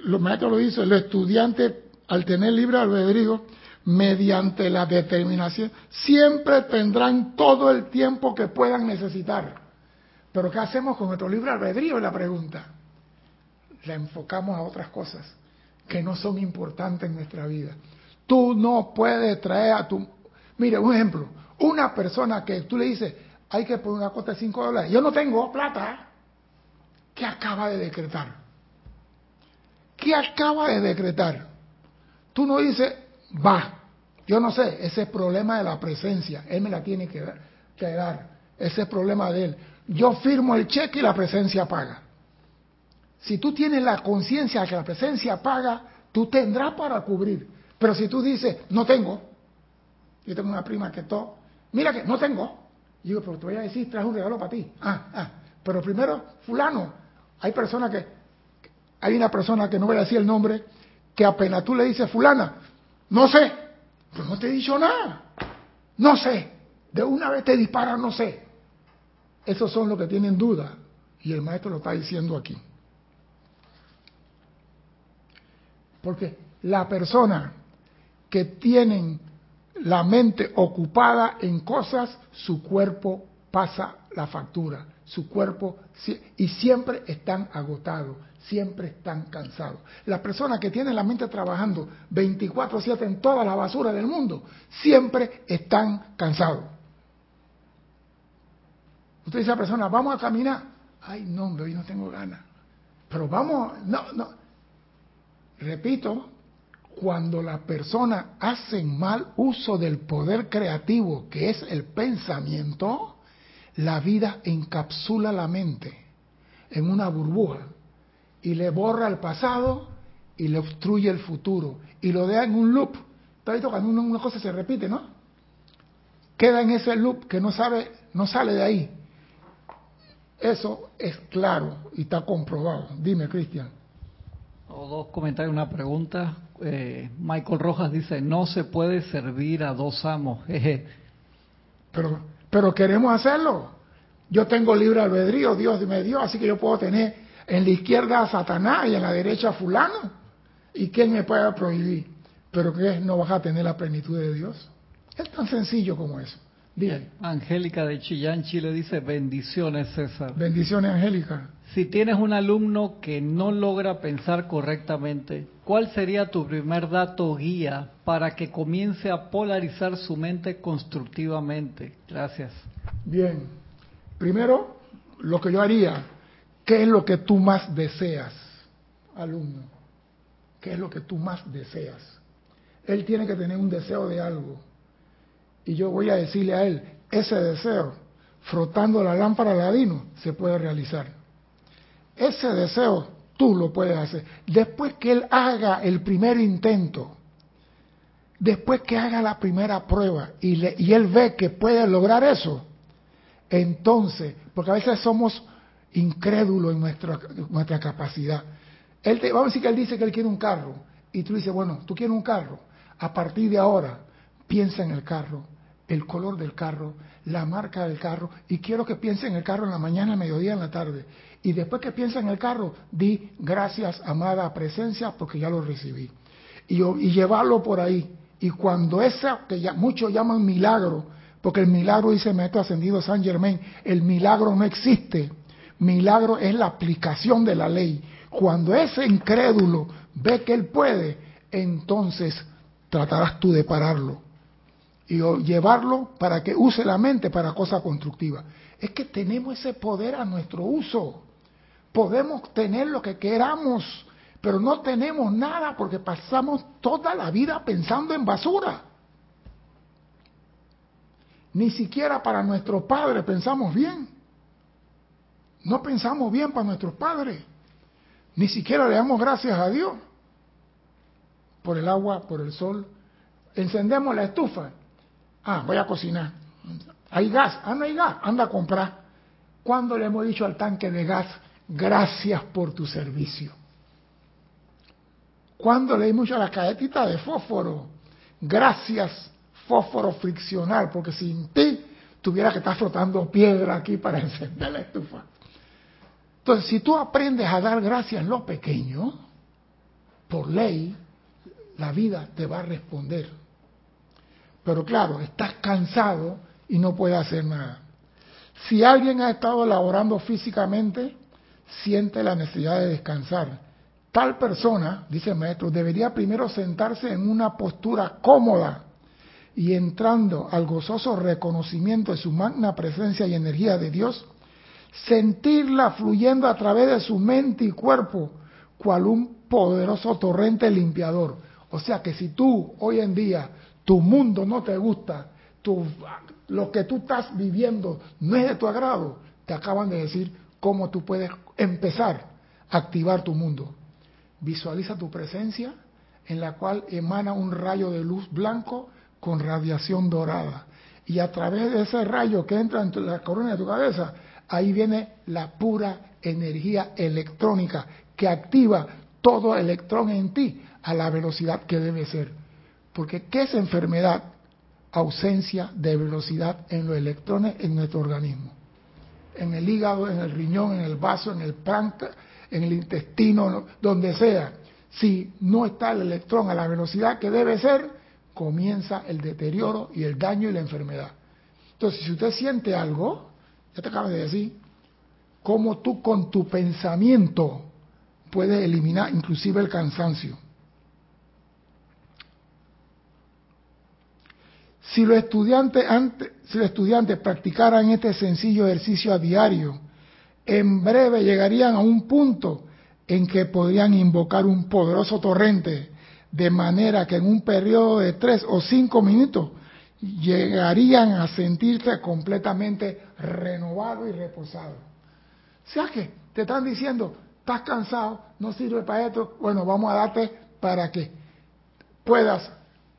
los maestros lo dicen, los estudiantes al tener libre albedrío, mediante la determinación, siempre tendrán todo el tiempo que puedan necesitar. Pero ¿qué hacemos con nuestro libre albedrío? Es la pregunta. La enfocamos a otras cosas que no son importantes en nuestra vida. Tú no puedes traer a tu... Mire, un ejemplo. Una persona que tú le dices, hay que poner una cuota de 5 dólares. Yo no tengo plata. ¿Qué acaba de decretar? ¿Qué acaba de decretar? Tú no dices, va. Yo no sé, ese es problema de la presencia. Él me la tiene que dar. Ese es problema de él. Yo firmo el cheque y la presencia paga. Si tú tienes la conciencia que la presencia paga, tú tendrás para cubrir. Pero si tú dices, no tengo, yo tengo una prima que todo, mira que no tengo. Y digo, pero te voy a decir, traje un regalo para ti. Ah, ah. Pero primero, fulano, hay personas que, hay una persona que no voy a decir el nombre, que apenas tú le dices, fulana, no sé, pues no te he dicho nada, no sé. de una vez te dispara, no sé. Esos son los que tienen duda. Y el maestro lo está diciendo aquí. Porque la persona que tienen la mente ocupada en cosas, su cuerpo pasa la factura, su cuerpo y siempre están agotados, siempre están cansados. Las personas que tienen la mente trabajando 24/7 en toda la basura del mundo, siempre están cansados. Usted dice a la persona, vamos a caminar. Ay, no, hoy no tengo ganas. Pero vamos, no, no. Repito, cuando la persona hace mal uso del poder creativo, que es el pensamiento, la vida encapsula la mente en una burbuja y le borra el pasado y le obstruye el futuro y lo deja en un loop. ¿Está visto cuando una, cosa se repite, no? Queda en ese loop que no sabe, no sale de ahí. Eso es claro y está comprobado. Dime, Cristian. O dos comentarios, una pregunta. Eh, Michael Rojas dice, no se puede servir a dos amos. pero, pero queremos hacerlo. Yo tengo libre albedrío, Dios me dio, así que yo puedo tener en la izquierda a Satanás y en la derecha a fulano. ¿Y quién me puede prohibir? Pero que no vas a tener la plenitud de Dios. Es tan sencillo como eso. Angélica de Chillán, Chile dice, bendiciones César. Bendiciones Angélica. Si tienes un alumno que no logra pensar correctamente, ¿cuál sería tu primer dato guía para que comience a polarizar su mente constructivamente? Gracias. Bien. Primero, lo que yo haría, ¿Qué es lo que tú más deseas, alumno? ¿Qué es lo que tú más deseas? Él tiene que tener un deseo de algo. Y yo voy a decirle a él, ese deseo, frotando la lámpara ladino, se puede realizar. Ese deseo tú lo puedes hacer. Después que él haga el primer intento, después que haga la primera prueba y, y él ve que puede lograr eso, entonces, porque a veces somos incrédulo en nuestra, nuestra capacidad. Él te, vamos a decir que él dice que él quiere un carro y tú dices, bueno, tú quieres un carro. A partir de ahora, piensa en el carro, el color del carro, la marca del carro y quiero que piense en el carro en la mañana, en mediodía, en la tarde. Y después que piensa en el carro, di gracias, amada presencia, porque ya lo recibí. Y, y llevarlo por ahí. Y cuando esa, que ya, muchos llaman milagro, porque el milagro dice Maestro Ascendido San Germain, el milagro no existe Milagro es la aplicación de la ley. Cuando ese incrédulo ve que él puede, entonces tratarás tú de pararlo y llevarlo para que use la mente para cosas constructivas. Es que tenemos ese poder a nuestro uso. Podemos tener lo que queramos, pero no tenemos nada porque pasamos toda la vida pensando en basura. Ni siquiera para nuestro Padre pensamos bien. No pensamos bien para nuestros padres. Ni siquiera le damos gracias a Dios por el agua, por el sol. Encendemos la estufa. Ah, voy a cocinar. Hay gas. Ah, no hay gas. Anda a comprar. ¿Cuándo le hemos dicho al tanque de gas, gracias por tu servicio? ¿Cuándo le hemos dicho a la cajetita de fósforo, gracias, fósforo friccional, porque sin ti tuviera que estar frotando piedra aquí para encender la estufa? Entonces, si tú aprendes a dar gracias en lo pequeño, por ley, la vida te va a responder. Pero claro, estás cansado y no puedes hacer nada. Si alguien ha estado laborando físicamente, siente la necesidad de descansar. Tal persona, dice el maestro, debería primero sentarse en una postura cómoda y entrando al gozoso reconocimiento de su magna presencia y energía de Dios, sentirla fluyendo a través de su mente y cuerpo, cual un poderoso torrente limpiador. O sea que si tú hoy en día tu mundo no te gusta, tu, lo que tú estás viviendo no es de tu agrado, te acaban de decir cómo tú puedes empezar a activar tu mundo. Visualiza tu presencia en la cual emana un rayo de luz blanco con radiación dorada. Y a través de ese rayo que entra en la corona de tu cabeza, ahí viene la pura energía electrónica que activa todo electrón en ti a la velocidad que debe ser. Porque ¿qué es enfermedad? ausencia de velocidad en los electrones en nuestro organismo. En el hígado, en el riñón, en el vaso, en el páncreas, en el intestino, donde sea. Si no está el electrón a la velocidad que debe ser, comienza el deterioro y el daño y la enfermedad. Entonces, si usted siente algo, ya te acabo de decir, cómo tú con tu pensamiento puedes eliminar inclusive el cansancio. Si los estudiantes, antes, si los estudiantes practicaran este sencillo ejercicio a diario, en breve llegarían a un punto en que podrían invocar un poderoso torrente, de manera que en un periodo de tres o cinco minutos llegarían a sentirse completamente renovados y reposados. O sea que te están diciendo, estás cansado, no sirve para esto, bueno, vamos a darte para que puedas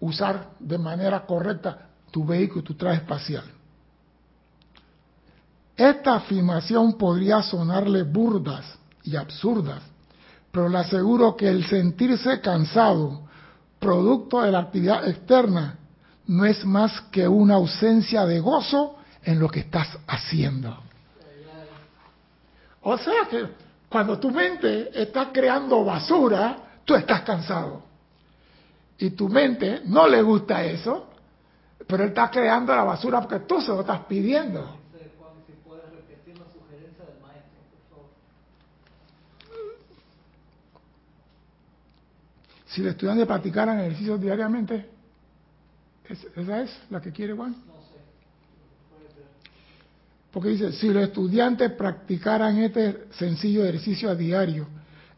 usar de manera correcta tu vehículo, tu traje espacial. Esta afirmación podría sonarle burdas y absurdas, pero le aseguro que el sentirse cansado, producto de la actividad externa, no es más que una ausencia de gozo en lo que estás haciendo. O sea que cuando tu mente está creando basura, tú estás cansado. Y tu mente no le gusta eso, pero él está creando la basura porque tú se lo estás pidiendo. Si los estudiantes practicaran ejercicios diariamente, ¿esa es la que quiere Juan? No sé. Porque dice, si los estudiantes practicaran este sencillo ejercicio a diario,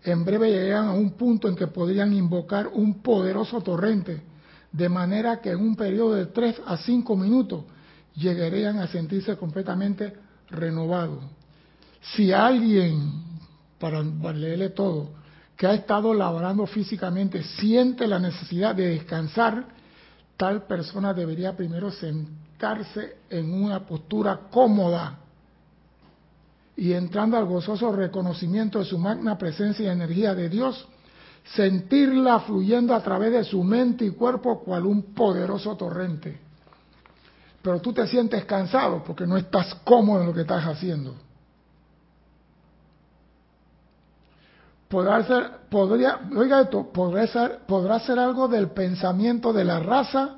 en breve llegarían a un punto en que podrían invocar un poderoso torrente, de manera que en un periodo de 3 a 5 minutos llegarían a sentirse completamente renovados. Si alguien, para leerle todo, que ha estado laborando físicamente siente la necesidad de descansar, tal persona debería primero sentarse en una postura cómoda y entrando al gozoso reconocimiento de su magna presencia y energía de Dios, sentirla fluyendo a través de su mente y cuerpo cual un poderoso torrente. Pero tú te sientes cansado porque no estás cómodo en lo que estás haciendo. podrá ser, podría, podrá ser algo del pensamiento de la raza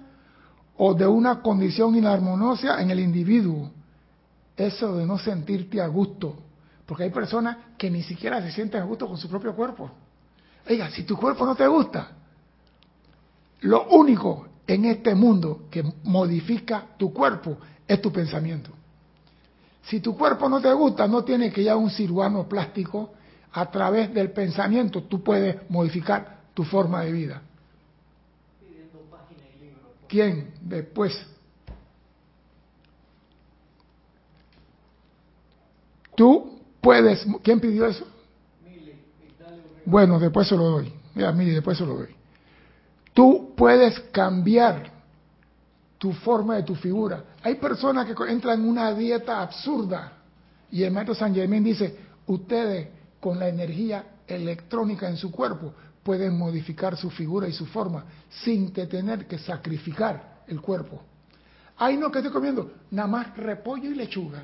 o de una condición inarmoniosa en el individuo. Eso de no sentirte a gusto. Porque hay personas que ni siquiera se sienten a gusto con su propio cuerpo. Oiga, si tu cuerpo no te gusta, lo único en este mundo que modifica tu cuerpo es tu pensamiento. Si tu cuerpo no te gusta, no tiene que ir a un cirujano plástico a través del pensamiento tú puedes modificar tu forma de vida. ¿Quién? Después. Tú puedes. ¿Quién pidió eso? Bueno, después se lo doy. Mira, mire, después se lo doy. Tú puedes cambiar tu forma de tu figura. Hay personas que entran en una dieta absurda y el maestro San Germán dice, ustedes con la energía electrónica en su cuerpo, pueden modificar su figura y su forma sin tener que sacrificar el cuerpo. Ay, no, que estoy comiendo, nada más repollo y lechuga,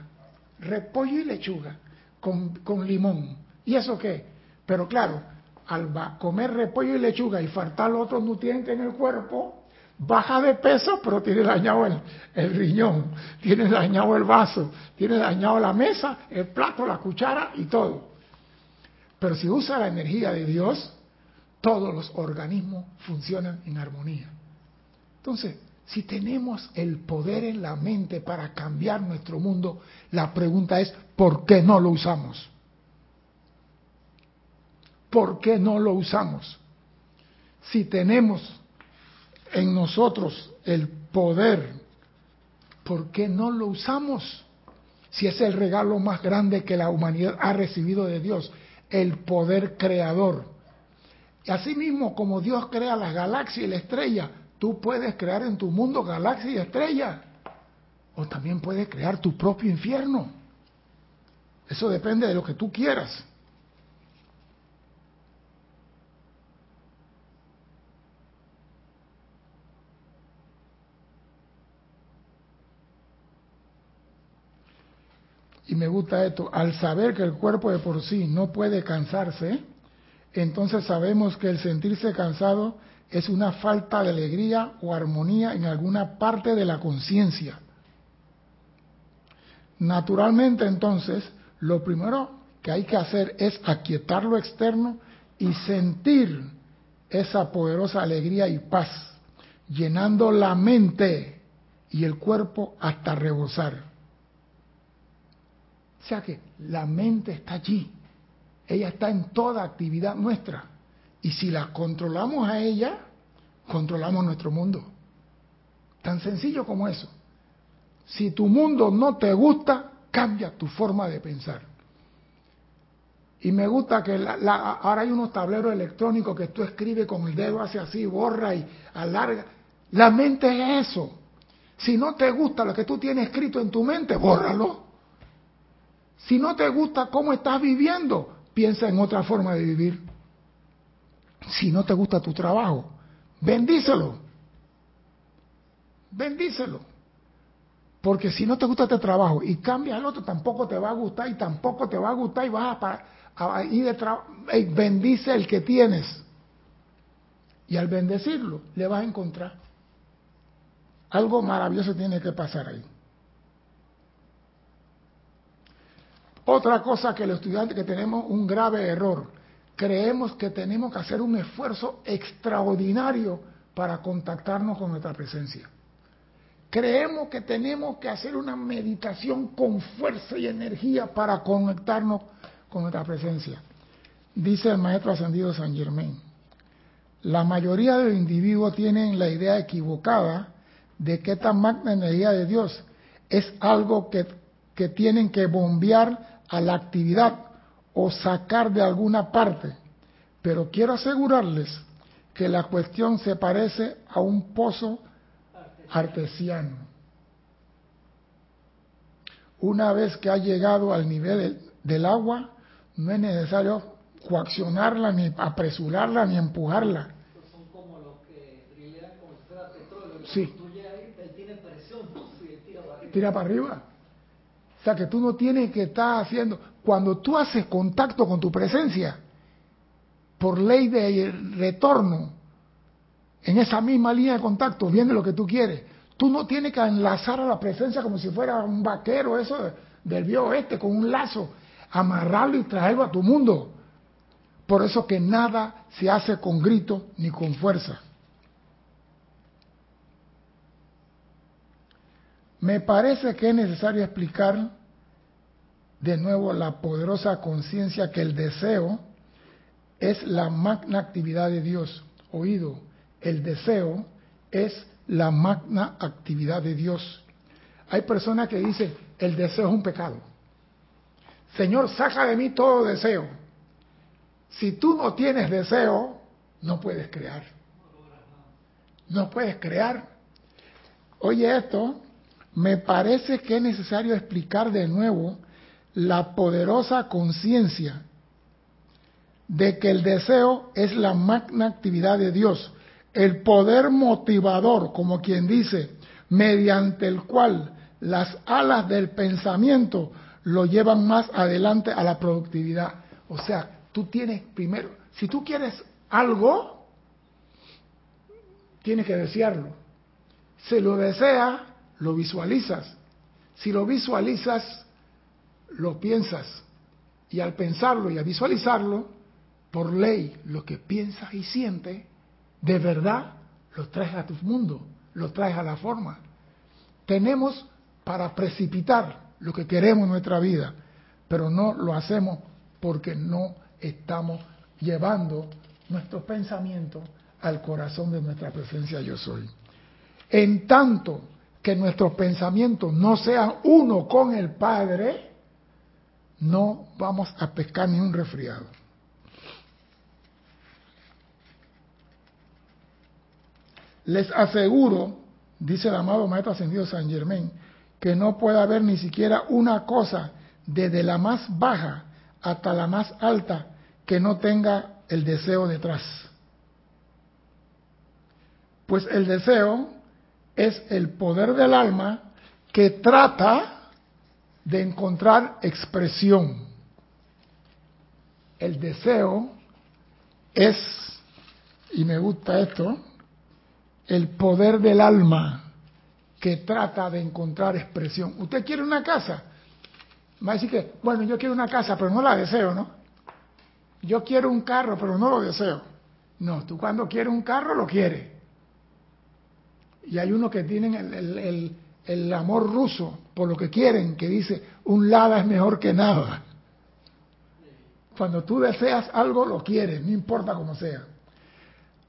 repollo y lechuga con, con limón. ¿Y eso qué? Pero claro, al comer repollo y lechuga y faltar otros nutrientes en el cuerpo, baja de peso, pero tiene dañado el, el, riñón, tiene dañado el vaso, tiene dañado la mesa, el plato, la cuchara y todo. Pero si usa la energía de Dios, todos los organismos funcionan en armonía. Entonces, si tenemos el poder en la mente para cambiar nuestro mundo, la pregunta es, ¿por qué no lo usamos? ¿Por qué no lo usamos? Si tenemos en nosotros el poder, ¿por qué no lo usamos? Si es el regalo más grande que la humanidad ha recibido de Dios, el poder creador. Y asimismo, como Dios crea las galaxias y la estrella, Tú puedes crear en tu mundo galaxias y estrellas, o también puedes crear tu propio infierno. Eso depende de lo que tú quieras. Y me gusta esto, al saber que el cuerpo de por sí no puede cansarse, entonces sabemos que el sentirse cansado es una falta de alegría o armonía en alguna parte de la conciencia. Naturalmente entonces, lo primero que hay que hacer es aquietar lo externo y sentir esa poderosa alegría y paz, llenando la mente y el cuerpo hasta rebosar. O sea que la mente está allí, ella está en toda actividad nuestra. Y si la controlamos a ella, controlamos nuestro mundo. Tan sencillo como eso. Si tu mundo no te gusta, cambia tu forma de pensar. Y me gusta que ahora hay unos tableros electrónicos que tú escribes con el dedo hacia así, borra y alarga. La mente es eso. Si no te gusta lo que tú tienes escrito en tu mente, bórralo. Si no te gusta cómo estás viviendo, piensa en otra forma de vivir. Si no te gusta tu trabajo, bendícelo. Bendícelo. Porque si no te gusta este trabajo y cambias al otro, tampoco te va a gustar y tampoco te va a gustar y vas a, ir de trabajo. bendice el que tienes. Y al bendecirlo, le vas a encontrar. Algo maravilloso tiene que pasar ahí. Otra cosa que los estudiantes que tenemos un grave error. Creemos que tenemos que hacer un esfuerzo extraordinario para contactarnos con nuestra presencia. Creemos que tenemos que hacer una meditación con fuerza y energía para conectarnos con nuestra presencia. Dice el maestro ascendido San Germain, la mayoría de los individuos tienen la idea equivocada de que esta magna energía de Dios es algo que, que tienen que bombear a la actividad o sacar de alguna parte. Pero quiero asegurarles que la cuestión se parece a un pozo artesiano. Una vez que ha llegado al nivel del agua, no es necesario coaccionarla, ni apresurarla, ni empujarla. Son como los que con petróleo. Sí. él tiene presión. Tira para arriba. O sea que tú no tienes que estar haciendo. Cuando tú haces contacto con tu presencia, por ley de retorno, en esa misma línea de contacto viene lo que tú quieres. Tú no tienes que enlazar a la presencia como si fuera un vaquero, eso del viejo oeste, con un lazo, amarrarlo y traerlo a tu mundo. Por eso que nada se hace con grito ni con fuerza. Me parece que es necesario explicar de nuevo la poderosa conciencia que el deseo es la magna actividad de Dios. Oído, el deseo es la magna actividad de Dios. Hay personas que dicen, el deseo es un pecado. Señor, saca de mí todo deseo. Si tú no tienes deseo, no puedes crear. No puedes crear. Oye esto, me parece que es necesario explicar de nuevo la poderosa conciencia de que el deseo es la magna actividad de Dios el poder motivador, como quien dice, mediante el cual las alas del pensamiento lo llevan más adelante a la productividad. O sea, tú tienes primero, si tú quieres algo, tienes que desearlo. Si lo deseas, lo visualizas. Si lo visualizas, lo piensas. Y al pensarlo y a visualizarlo, por ley, lo que piensas y sientes de verdad lo traes a tu mundo, lo traes a la forma. Tenemos para precipitar lo que queremos en nuestra vida, pero no lo hacemos porque no estamos llevando nuestros pensamientos al corazón de nuestra presencia yo soy. En tanto que nuestros pensamientos no sean uno con el Padre, no vamos a pescar ni un resfriado. Les aseguro, dice el amado Maestro Ascendido San Germain, que no puede haber ni siquiera una cosa desde la más baja hasta la más alta que no tenga el deseo detrás. Pues el deseo es el poder del alma que trata de encontrar expresión. El deseo es, y me gusta esto, el poder del alma que trata de encontrar expresión. ¿Usted quiere una casa? Va a decir que, bueno, yo quiero una casa, pero no la deseo, ¿no? Yo quiero un carro, pero no lo deseo. No, tú cuando quieres un carro lo quieres. Y hay unos que tienen el, el, amor ruso por lo que quieren, que dice, un lada es mejor que nada. Cuando tú deseas algo, lo quieres, no importa cómo sea.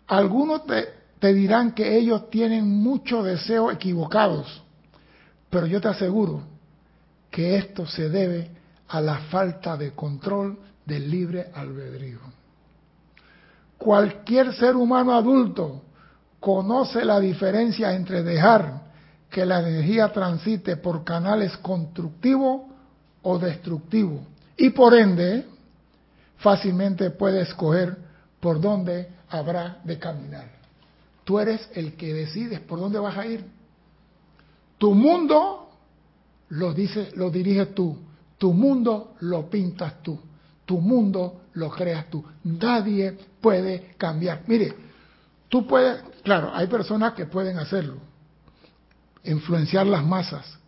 Algunos te, te dirán que ellos tienen muchos deseos equivocados, pero yo te aseguro que esto se debe a la falta de control del libre albedrío. Cualquier ser humano adulto conoce la diferencia entre dejar que la energía transite por canales constructivos o destructivos y por ende fácilmente puede escoger por dónde habrá de caminar. Tú eres el que decides por dónde vas a ir. Tu mundo lo dice, lo diriges tú. Tu mundo lo pintas tú. Tu mundo lo creas tú. Nadie puede cambiar. Mire, tú puedes, claro, hay personas que pueden hacerlo, influenciar las masas,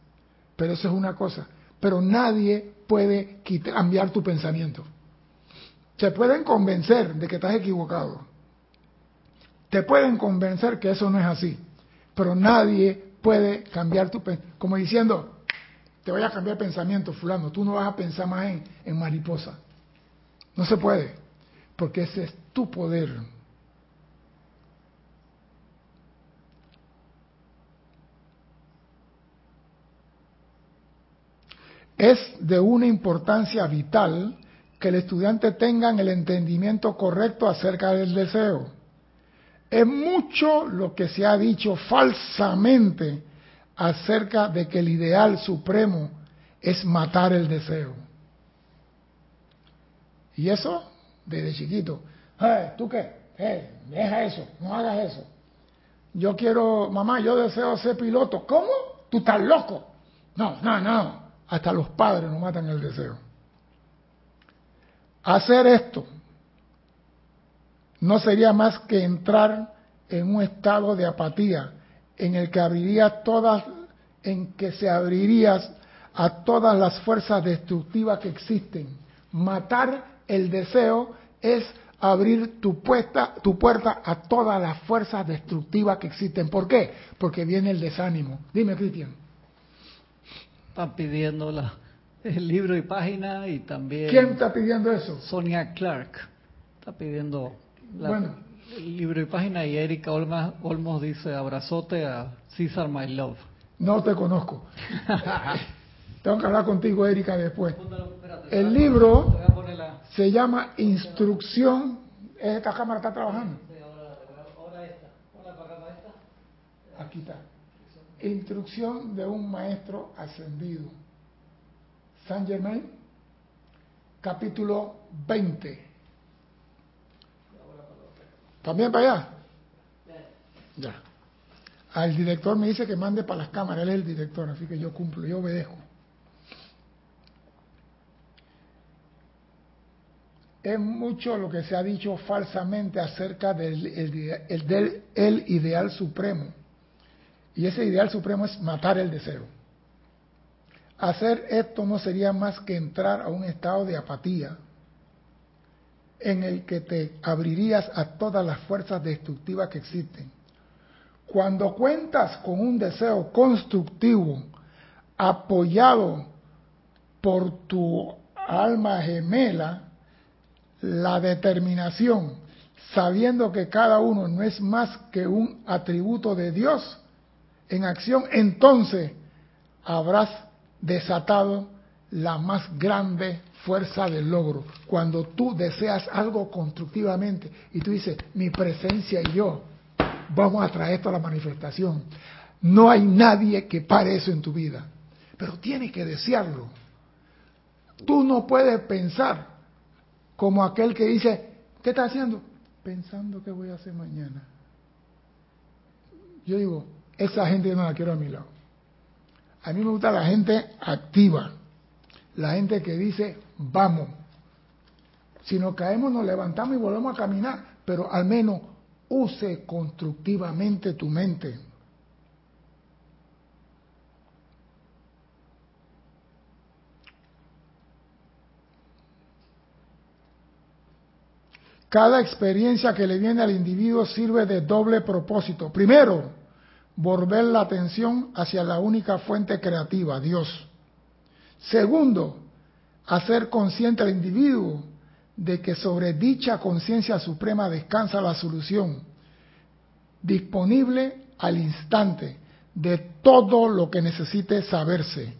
pero eso es una cosa. Pero nadie puede cambiar tu pensamiento. Se pueden convencer de que estás equivocado. Te pueden convencer que eso no es así. Pero nadie puede cambiar tu pensamiento. Como diciendo, te voy a cambiar pensamiento, fulano. Tú no vas a pensar más en, en mariposa. No se puede, porque ese es tu poder. Es de una importancia vital que el estudiante tenga el entendimiento correcto acerca del deseo. Es mucho lo que se ha dicho falsamente acerca de que el ideal supremo es matar el deseo. Y eso desde chiquito. ¿Tú qué? deja eso, no hagas eso. Yo quiero, mamá, yo deseo ser piloto. ¿Cómo? Tú estás loco. No, no, no. Hasta los padres no matan el deseo. Hacer esto no sería más que entrar en un estado de apatía en el que abriría todas, en que se abrirías a todas las fuerzas destructivas que existen. Matar el deseo es abrir tu tu puerta a todas las fuerzas destructivas que existen. ¿Por qué? Porque viene el desánimo. Dime, Cristian. Están pidiendo la, el libro y página y también... ¿Quién está pidiendo eso? Sonia Clark. Está pidiendo el libro y página y Erika Olmos dice abrazote a César My Love. No te conozco. Tengo que hablar contigo, Erika, después. El libro se llama Instrucción. ¿Esta cámara está trabajando? Aquí está. Instrucción de un maestro ascendido. San Germain, capítulo 20. ¿También para allá? Ya. Al director me dice que mande para las cámaras, él es el director, así que yo cumplo, yo obedezco. es mucho lo que se ha dicho falsamente acerca del, el, ideal supremo. Y ese ideal supremo es matar el deseo. Hacer esto no sería más que entrar a un estado de apatía en el que te abrirías a todas las fuerzas destructivas que existen. Cuando cuentas con un deseo constructivo apoyado por tu alma gemela, la determinación, sabiendo que cada uno no es más que un atributo de Dios en acción, entonces habrás desatado la más grande fuerza del logro. Cuando tú deseas algo constructivamente y tú dices, mi presencia y yo, vamos a traer esto a la manifestación. No hay nadie que pare eso en tu vida, pero tienes que desearlo. Tú no puedes pensar como aquel que dice, ¿qué está haciendo? Pensando qué voy a hacer mañana. Yo digo, esa gente no la quiero a mi lado. A mí me gusta la gente activa, la gente que dice, vamos. Si nos caemos, nos levantamos y volvemos a caminar, pero al menos use constructivamente tu mente. Cada experiencia que le viene al individuo sirve de doble propósito. Primero, volver la atención hacia la única fuente creativa, Dios. Segundo, hacer consciente al individuo de que sobre dicha conciencia suprema descansa la solución, disponible al instante de todo lo que necesite saberse.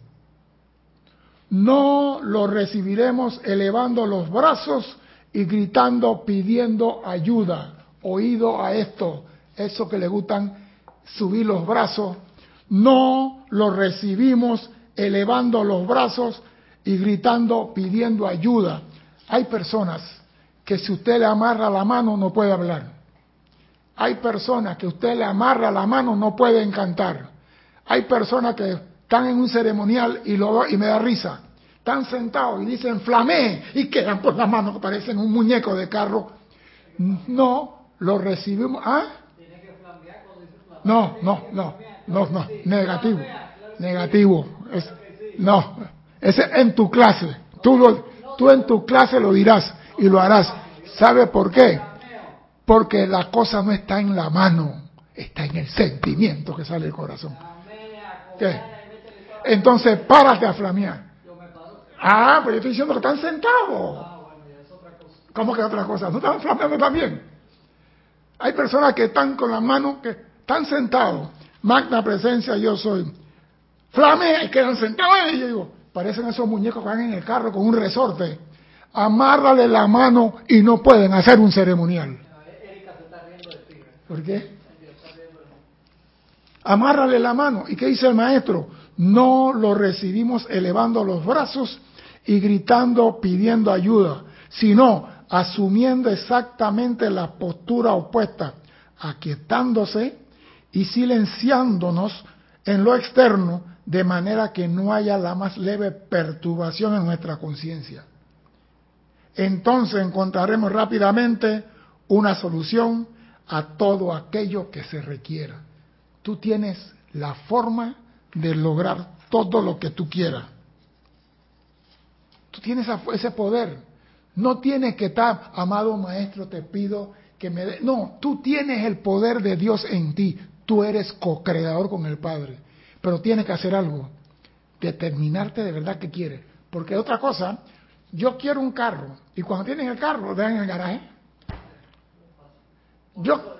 No lo recibiremos elevando los brazos y gritando, pidiendo ayuda. Oído a esto, eso que le gustan subir los brazos. No lo recibimos elevando los brazos y gritando, pidiendo ayuda. Hay personas que si usted le amarra la mano no puede hablar. Hay personas que usted le amarra la mano no puede cantar. Hay personas que están en un ceremonial y, lo, y me da risa están sentados y dicen flamé y quedan por la mano que parecen un muñeco de carro. No, lo recibimos. ¿Ah? No, no, no, no, no, negativo, negativo. Es, no, ese en tu clase. Tú, lo, tú en tu clase lo dirás y lo harás. ¿Sabe por qué? Porque la cosa no está en la mano, está en el sentimiento que sale del corazón. ¿Qué? Entonces, párate a flamear. Ah, pues yo estoy diciendo que están sentados. ¿Cómo que otra cosa? ¿No están flameando también? Hay personas que están con las manos, que están sentados. Magna presencia, yo soy. Flame, y quedan sentados. Y yo digo, parecen esos muñecos que van en el carro con un resorte. Amárrale la mano y no pueden hacer un ceremonial. ¿Por qué? Amárrale la mano. ¿Y qué dice el maestro? No lo recibimos elevando los brazos y gritando pidiendo ayuda, sino asumiendo exactamente la postura opuesta, aquietándose y silenciándonos en lo externo de manera que no haya la más leve perturbación en nuestra conciencia. Entonces encontraremos rápidamente una solución a todo aquello que se requiera. Tú tienes la forma de lograr todo lo que tú quieras. Tú tienes ese poder. No tienes que estar, amado maestro, te pido que me dé. No, tú tienes el poder de Dios en ti. Tú eres co-creador con el Padre. Pero tienes que hacer algo. Determinarte de verdad que quieres. Porque otra cosa, yo quiero un carro. Y cuando tienes el carro, lo dejan en el garaje. Yo,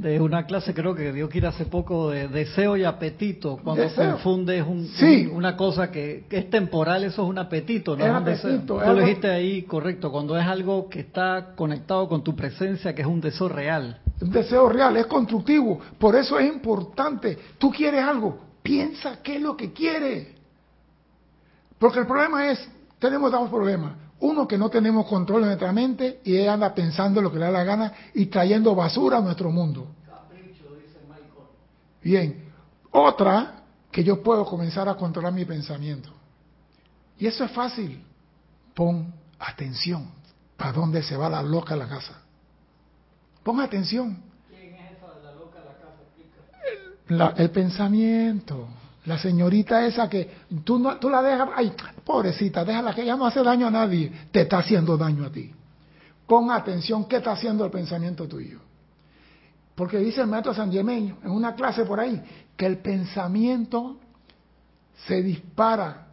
de una clase creo que dio que ir hace poco de deseo y apetito cuando confundes un, una cosa que, es temporal eso es un apetito no es, un deseo tú lo dijiste ahí correcto cuando es algo que está conectado con tu presencia que es un deseo real deseo real es constructivo por eso es importante tú quieres algo piensa qué es lo que quieres porque el problema es tenemos dos problemas uno, que no tenemos control en nuestra mente y ella anda pensando lo que le da la gana y trayendo basura a nuestro mundo. Bien. Otra, que yo puedo comenzar a controlar mi pensamiento. Y eso es fácil. Pon atención. ¿Para dónde se va la loca a la casa? Pon atención. ¿Quién es esa de la loca la casa? El, el pensamiento. La señorita esa que tú, no, tú la dejas, ay, pobrecita, déjala que ella no hace daño a nadie, te está haciendo daño a ti. Pon atención, ¿qué está haciendo el pensamiento tuyo? Porque dice el maestro San Germain en una clase por ahí, que el pensamiento se dispara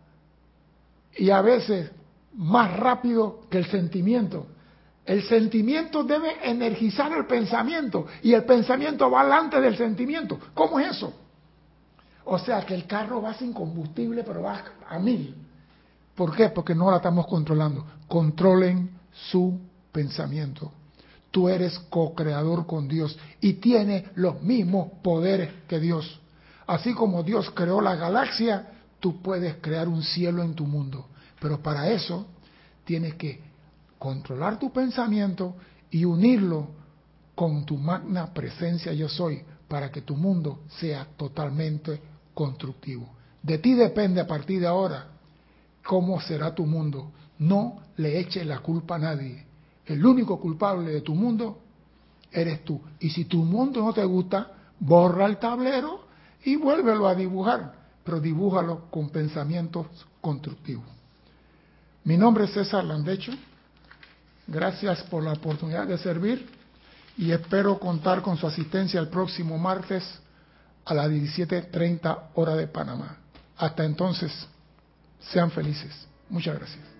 y a veces más rápido que el sentimiento. El sentimiento debe energizar el pensamiento y el pensamiento va delante del sentimiento. ¿Cómo es eso? O sea que el carro va sin combustible, pero va a mil. ¿Por qué? Porque no la estamos controlando. Controlen su pensamiento. Tú eres co-creador con Dios y tienes los mismos poderes que Dios. Así como Dios creó la galaxia, tú puedes crear un cielo en tu mundo. Pero para eso tienes que controlar tu pensamiento y unirlo con tu magna presencia yo soy para que tu mundo sea totalmente constructivo. De ti depende a partir de ahora cómo será tu mundo. No le eches la culpa a nadie. El único culpable de tu mundo eres tú. Y si tu mundo no te gusta, borra el tablero y vuélvelo a dibujar, pero dibújalo con pensamientos constructivos. Mi nombre es César Landecho. Gracias por la oportunidad de servir y espero contar con su asistencia el próximo martes a las 17.30 hora de Panamá. Hasta entonces, sean felices. Muchas gracias.